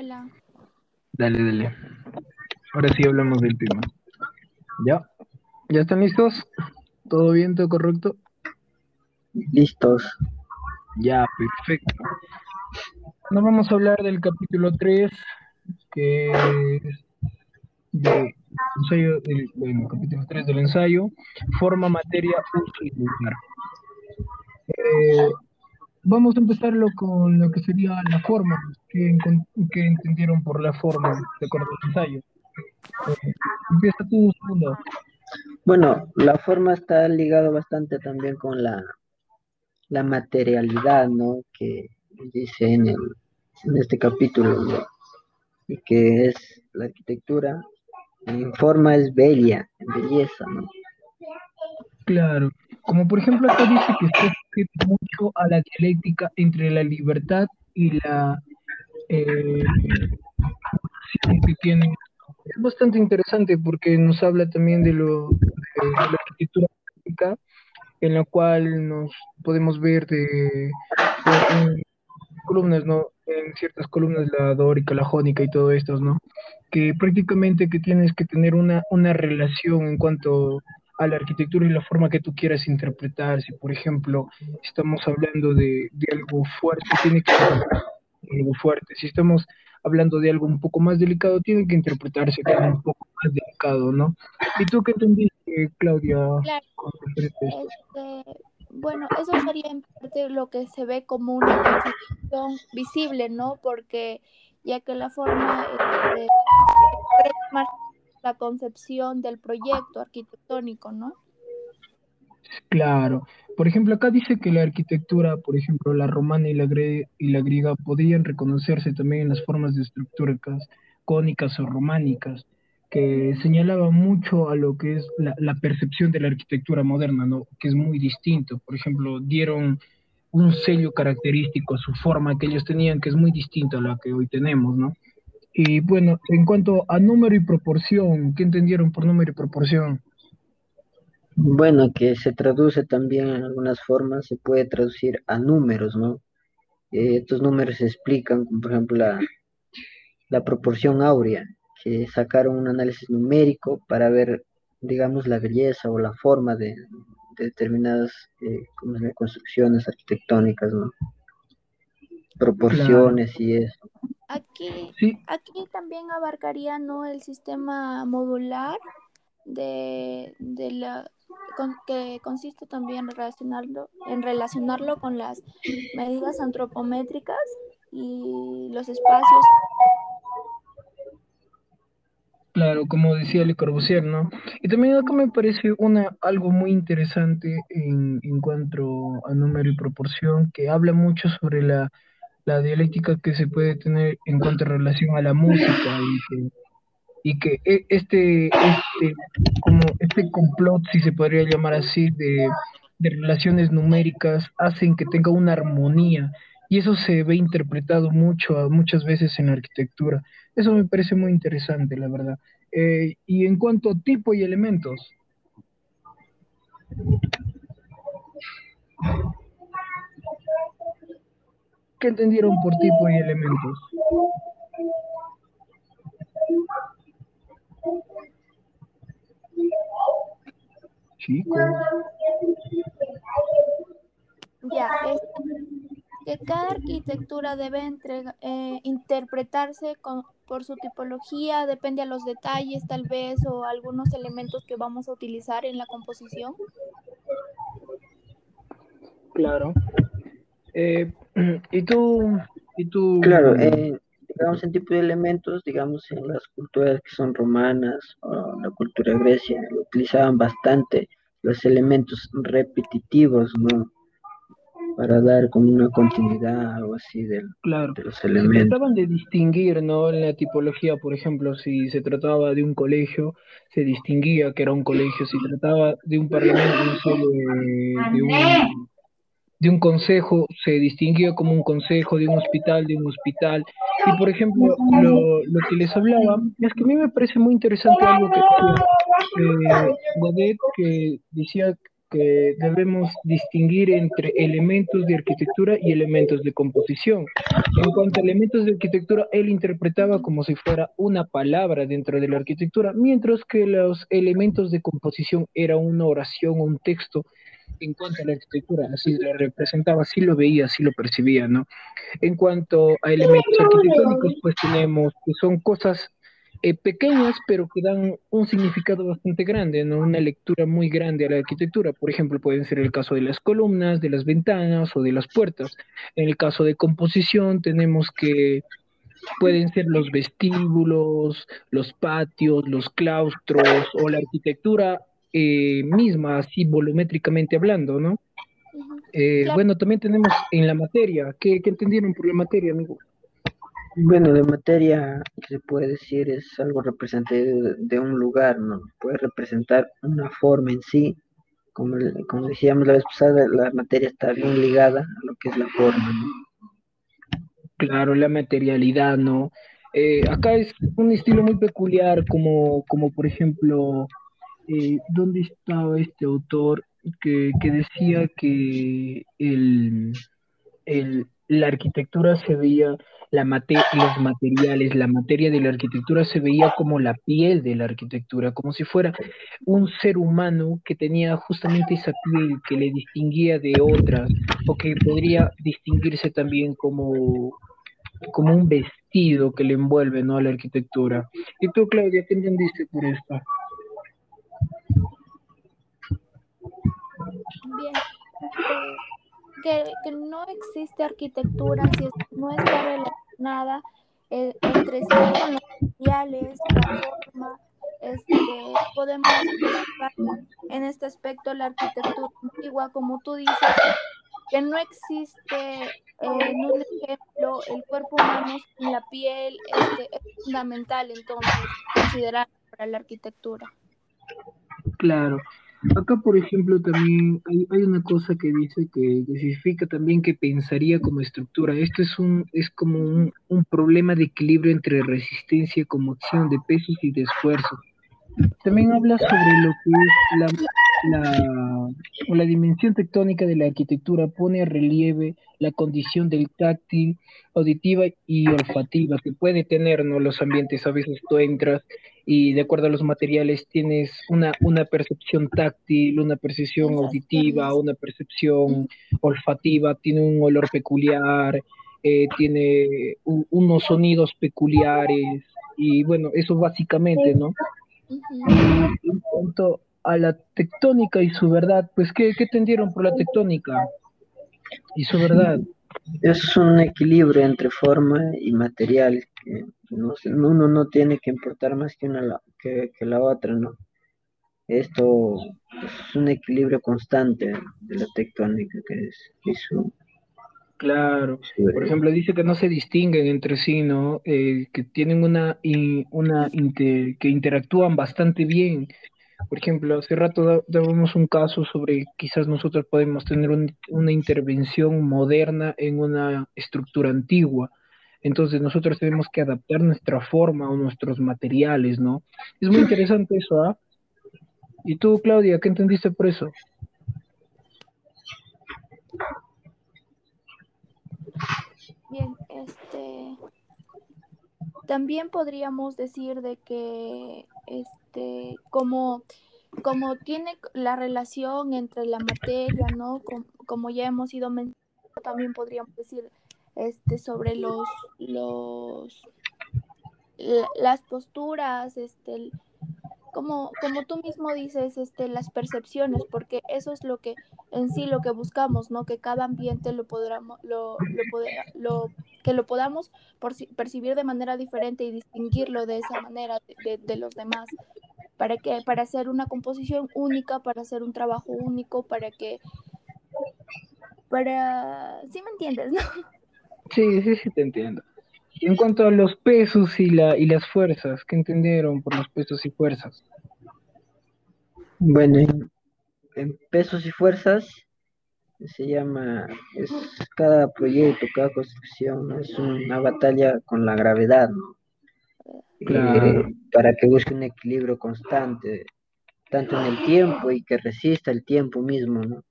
Hola. Dale, dale. Ahora sí hablamos del tema. ¿Ya? ¿Ya están listos? ¿Todo bien? ¿Todo correcto? Listos. Ya, perfecto. Nos vamos a hablar del capítulo 3, que es de ensayo del, bueno, capítulo 3 del ensayo, forma, materia, uso y lugar. Eh, vamos a empezarlo con lo que sería la forma, que, entendieron por la forma de acuerdo al ensayo. Eh, empieza tú, segundo. Bueno, la forma está ligado bastante también con la, la materialidad, ¿no? Que dice en, el, en este capítulo, ¿no? Y que es la arquitectura. En forma es bella, en belleza, ¿no? Claro, como por ejemplo acá dice que está mucho a la dialéctica entre la libertad y la eh, que tiene. Es bastante interesante porque nos habla también de lo de, la arquitectura práctica, en la cual nos podemos ver de, de- en columnas, ¿no? En ciertas columnas, la dórica, la jónica y todo esto, ¿no? Que prácticamente que tienes que tener una, una relación en cuanto a la arquitectura y la forma que tú quieras interpretar. Si, por ejemplo, estamos hablando de, de algo fuerte, tiene que ser algo fuerte. Si estamos hablando de algo un poco más delicado, tiene que interpretarse como un poco más delicado, ¿no? ¿Y tú qué entendiste, Claudia, Claro, este, bueno, eso sería en parte lo que se ve como una concepción visible, ¿no? Porque ya que la forma este, expresa más la concepción del proyecto arquitectónico, ¿no? Claro. Por ejemplo, acá dice que la arquitectura, por ejemplo, la romana y la, y la griega podían reconocerse también en las formas de estructuras cónicas o románicas, que señalaba mucho a lo que es la, la percepción de la arquitectura moderna, ¿no? Que es muy distinto. Por ejemplo, dieron un sello característico a su forma que ellos tenían, que es muy distinto a la que hoy tenemos, ¿no? Y bueno, en cuanto a número y proporción, ¿qué entendieron por número y proporción? Bueno, que se traduce también en algunas formas, se puede traducir a números, ¿no? Eh, estos números se explican, como por ejemplo la, la proporción áurea, que sacaron un análisis numérico para ver, digamos, la belleza o la forma de, de determinadas eh, construcciones arquitectónicas, ¿no? Claro, Proporciones y eso. Aquí, sí, aquí también abarcaría, ¿no? El sistema modular de, de la con- que consiste también en relacionarlo, en relacionarlo con las medidas antropométricas y los espacios. Claro, como decía Le Corbusier, ¿no? Y también acá me parece una, algo muy interesante en, en cuanto a número y proporción, que habla mucho sobre la, la dialéctica que se puede tener en cuanto a relación a la música y que, e- este, este, como este complot, si se podría llamar así, de, de relaciones numéricas, hacen que tenga una armonía, y eso se ve interpretado mucho, muchas veces en arquitectura. Eso me parece muy interesante, la verdad. Eh, y en cuanto a tipo y elementos, ¿qué entendieron por tipo y elementos? Chicos, Ya, es que cada arquitectura debe entrega- eh, interpretarse con- por su tipología, depende a los detalles tal vez o algunos elementos que vamos a utilizar en la composición. claro. Eh, ¿y tú, y tú, Claro, eh, digamos en tipo de elementos, digamos en las culturas que son romanas o la cultura grecia, utilizaban bastante los elementos repetitivos, ¿no? Para dar como una continuidad o así del- claro, de los se elementos. trataban de distinguir, ¿no? En la tipología, por ejemplo, si se trataba de un colegio, se distinguía que era un colegio, si trataba de un parlamento, de, de un, de un consejo, se distinguía como un consejo, de un hospital, de un hospital. Y, por ejemplo, lo, lo que les hablaba, es que a mí me parece muy interesante algo que eh, que decía que debemos distinguir entre elementos de arquitectura y elementos de composición. En cuanto a elementos de arquitectura, él interpretaba como si fuera una palabra dentro de la arquitectura, mientras que los elementos de composición era una oración o un texto en cuanto a la arquitectura, así lo representaba, así lo veía, así lo percibía, ¿no? En cuanto a elementos arquitectónicos, pues tenemos que son cosas eh, pequeñas, pero que dan un significado bastante grande, ¿no? Una lectura muy grande a la arquitectura. Por ejemplo, pueden ser el caso de las columnas, de las ventanas o de las puertas. En el caso de composición, tenemos que pueden ser los vestíbulos, los patios, los claustros o la arquitectura eh, misma, así volumétricamente hablando, ¿no? Eh, bueno, también tenemos en la materia, ¿qué, ¿qué, entendieron por la materia, amigo? Bueno, la materia se puede decir es algo representativo de, un lugar, ¿no? Puede representar una forma en sí. Como, como decíamos la vez pasada, la materia está bien ligada a lo que es la forma, ¿no? Claro, la materialidad, ¿no? Eh, acá es un estilo muy peculiar, como, como por ejemplo, eh, ¿dónde estaba este autor que, que decía que el, el, la arquitectura se veía, la los materiales, la materia de la arquitectura se veía como la piel de la arquitectura, como si fuera un ser humano que tenía justamente esa piel que le distinguía de otras, o que podría distinguirse también como, como un vestido que le envuelve ¿no? a la arquitectura. ¿Y tú, Claudia, qué entendiste por esto? Bien, este, que, no existe arquitectura si no está relacionada eh, entre sí con los materiales, la forma, este, podemos en este aspecto la arquitectura antigua, como tú dices, que no existe eh, en un ejemplo el cuerpo humano sin la piel, este, es fundamental entonces considerar para la arquitectura. Claro, Acá, por ejemplo, también hay, una cosa que dice que, significa también que pensaría como estructura. Esto es un es como un, problema de equilibrio entre resistencia como acción de pesos y de esfuerzo. También habla sobre lo que es la, la, dimensión tectónica de la arquitectura, pone a relieve la condición del táctil, auditiva y olfativa que puede tener los ambientes. A veces tú entras y de acuerdo a los materiales tienes una, una percepción táctil, una percepción auditiva, una percepción olfativa, tiene un olor peculiar, eh, tiene unos sonidos peculiares y bueno, eso básicamente, ¿no? en cuanto a la tectónica y su verdad, pues ¿qué, qué entendieron por la tectónica y su verdad? Es un equilibrio entre forma y material, que no, uno no tiene que importar más que, una, que, la otra, ¿no? Esto es un equilibrio constante de la tectónica, que es, es Claro, por ejemplo, dice que no se distinguen entre sí, ¿no? Eh, que tienen una, una que interactúan bastante bien. Por ejemplo, hace rato dábamos un caso sobre quizás nosotros podemos tener una intervención moderna en una estructura antigua. Entonces nosotros tenemos que adaptar nuestra forma o nuestros materiales, ¿no? Es muy interesante eso, ¿ah? ¿Y tú, Claudia, qué entendiste por eso? Bien, este también podríamos decir de que este como como tiene la relación entre la materia, ¿no? Como, ya hemos ido mencionando, también podríamos decir este sobre los los las posturas, este como, como tú mismo dices, este, las percepciones, porque eso es lo que en sí lo que buscamos, ¿no? Que cada ambiente lo podamos, lo, lo, que lo podamos percibir de manera diferente y distinguirlo de esa manera de, los demás. ¿Para que Para hacer una composición única, para hacer un trabajo único, para que... Para... ¿Sí me entiendes, no? Sí, sí, sí te entiendo. En cuanto a los pesos y, la, y las fuerzas, ¿qué entendieron por los pesos y fuerzas? Bueno, en, pesos y fuerzas se llama, es cada proyecto, cada construcción, es una batalla con la gravedad, ¿no? Eh, para que busque un equilibrio constante tanto en el tiempo y que resista el tiempo mismo, ¿no?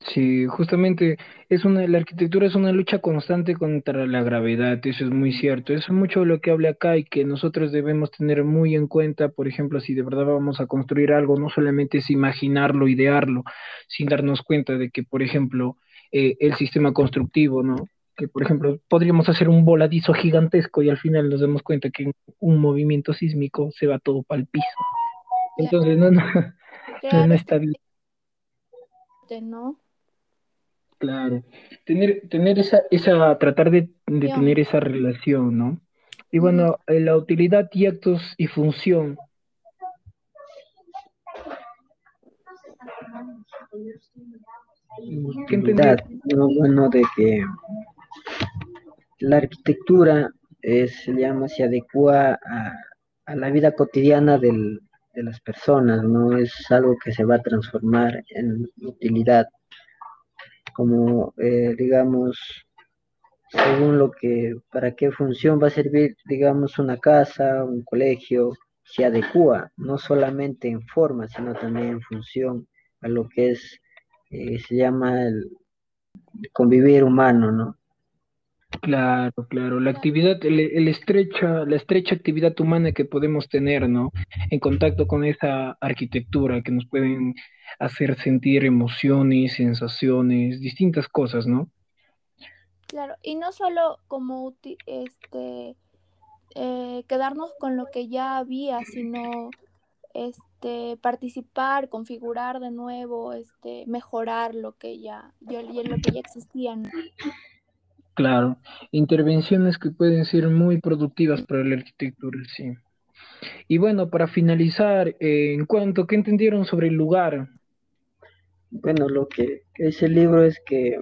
Sí, justamente es una, la arquitectura es una lucha constante contra la gravedad, eso es muy cierto. Eso es mucho lo que habla acá y que nosotros debemos tener muy en cuenta, por ejemplo, si de verdad vamos a construir algo, no solamente es imaginarlo, idearlo, sin darnos cuenta de que, por ejemplo, eh, el sistema constructivo, ¿no? Que, por ejemplo, podríamos hacer un voladizo gigantesco y al final nos damos cuenta que en un movimiento sísmico se va todo para el piso. Entonces, no, no, no, no está bien. ¿no? Claro, tener, tener esa, esa, tratar de, de tener esa relación, ¿no? Y bueno, eh, la utilidad y actos y función. ¿Qué Lo bueno de que la arquitectura es, se llama, se adecua a, a la vida cotidiana del, de las personas, no es algo que se va a transformar en utilidad como eh, digamos, según lo que, para qué función va a servir, digamos, una casa, un colegio, se adecua, no solamente en forma, sino también en función a lo que es, eh, se llama el convivir humano, ¿no? Claro, claro, la actividad, el, estrecha, la estrecha actividad humana que podemos tener, ¿no? En contacto con esa arquitectura que nos pueden hacer sentir emociones, sensaciones, distintas cosas, ¿no? Claro, y no solo como este eh, quedarnos con lo que ya había, sino este participar, configurar de nuevo, este mejorar lo que ya, lo que ya existía. ¿no? Claro, intervenciones que pueden ser muy productivas para la arquitectura, sí. Y bueno, para finalizar, eh, en cuanto, ¿qué entendieron sobre el lugar? Bueno, lo que ese libro es que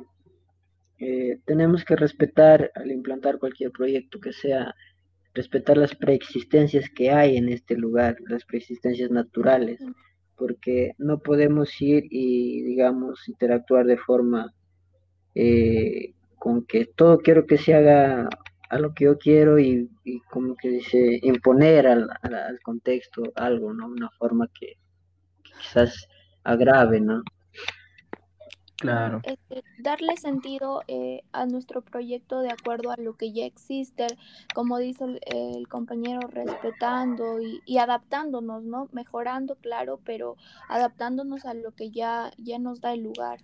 eh, tenemos que respetar al implantar cualquier proyecto que sea, respetar las preexistencias que hay en este lugar, las preexistencias naturales, porque no podemos ir y, digamos, interactuar de forma eh, con que todo quiero que se haga a lo que yo quiero y, como que dice, imponer al, contexto algo, ¿no? Una forma que, quizás agrave, ¿no? Claro. Este, darle sentido eh, a nuestro proyecto de acuerdo a lo que ya existe, como dice el, compañero, respetando y, y, adaptándonos, ¿no? Mejorando, claro, pero adaptándonos a lo que ya, ya nos da el lugar.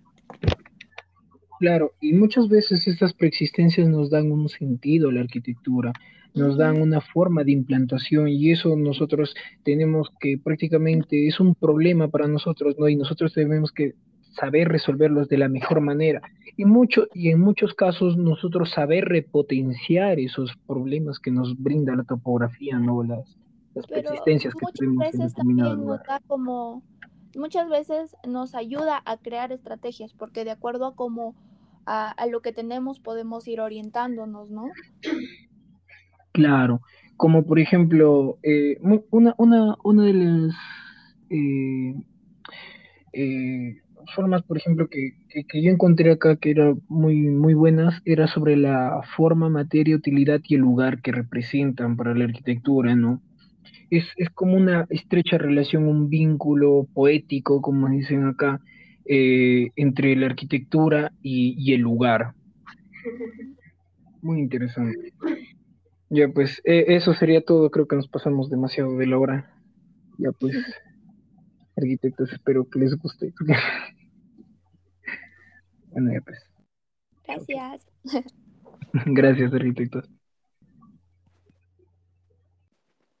Claro, y muchas veces estas preexistencias nos dan un sentido a la arquitectura, nos dan una forma de implantación y eso nosotros tenemos que prácticamente es un problema para nosotros, ¿no? Y nosotros tenemos que saber resolverlos de la mejor manera. Y mucho y en muchos casos nosotros saber repotenciar esos problemas que nos brinda la topografía, ¿no? Las, las preexistencias que tenemos en determinado lugar. como muchas veces nos ayuda a crear estrategias, porque de acuerdo a cómo a, lo que tenemos podemos ir orientándonos, ¿no? Claro, como por ejemplo, eh, una, una, una de las eh, eh, formas, por ejemplo, que, que, yo encontré acá que eran muy, muy buenas, era sobre la forma, materia, utilidad y el lugar que representan para la arquitectura, ¿no? Es, es como una estrecha relación, un vínculo poético, como dicen acá, eh, entre la arquitectura y, el lugar. Muy interesante. Ya pues, eh, eso sería todo. Creo que nos pasamos demasiado de la hora. Ya pues, arquitectos, espero que les guste. bueno, ya pues. Gracias. Gracias, arquitectos.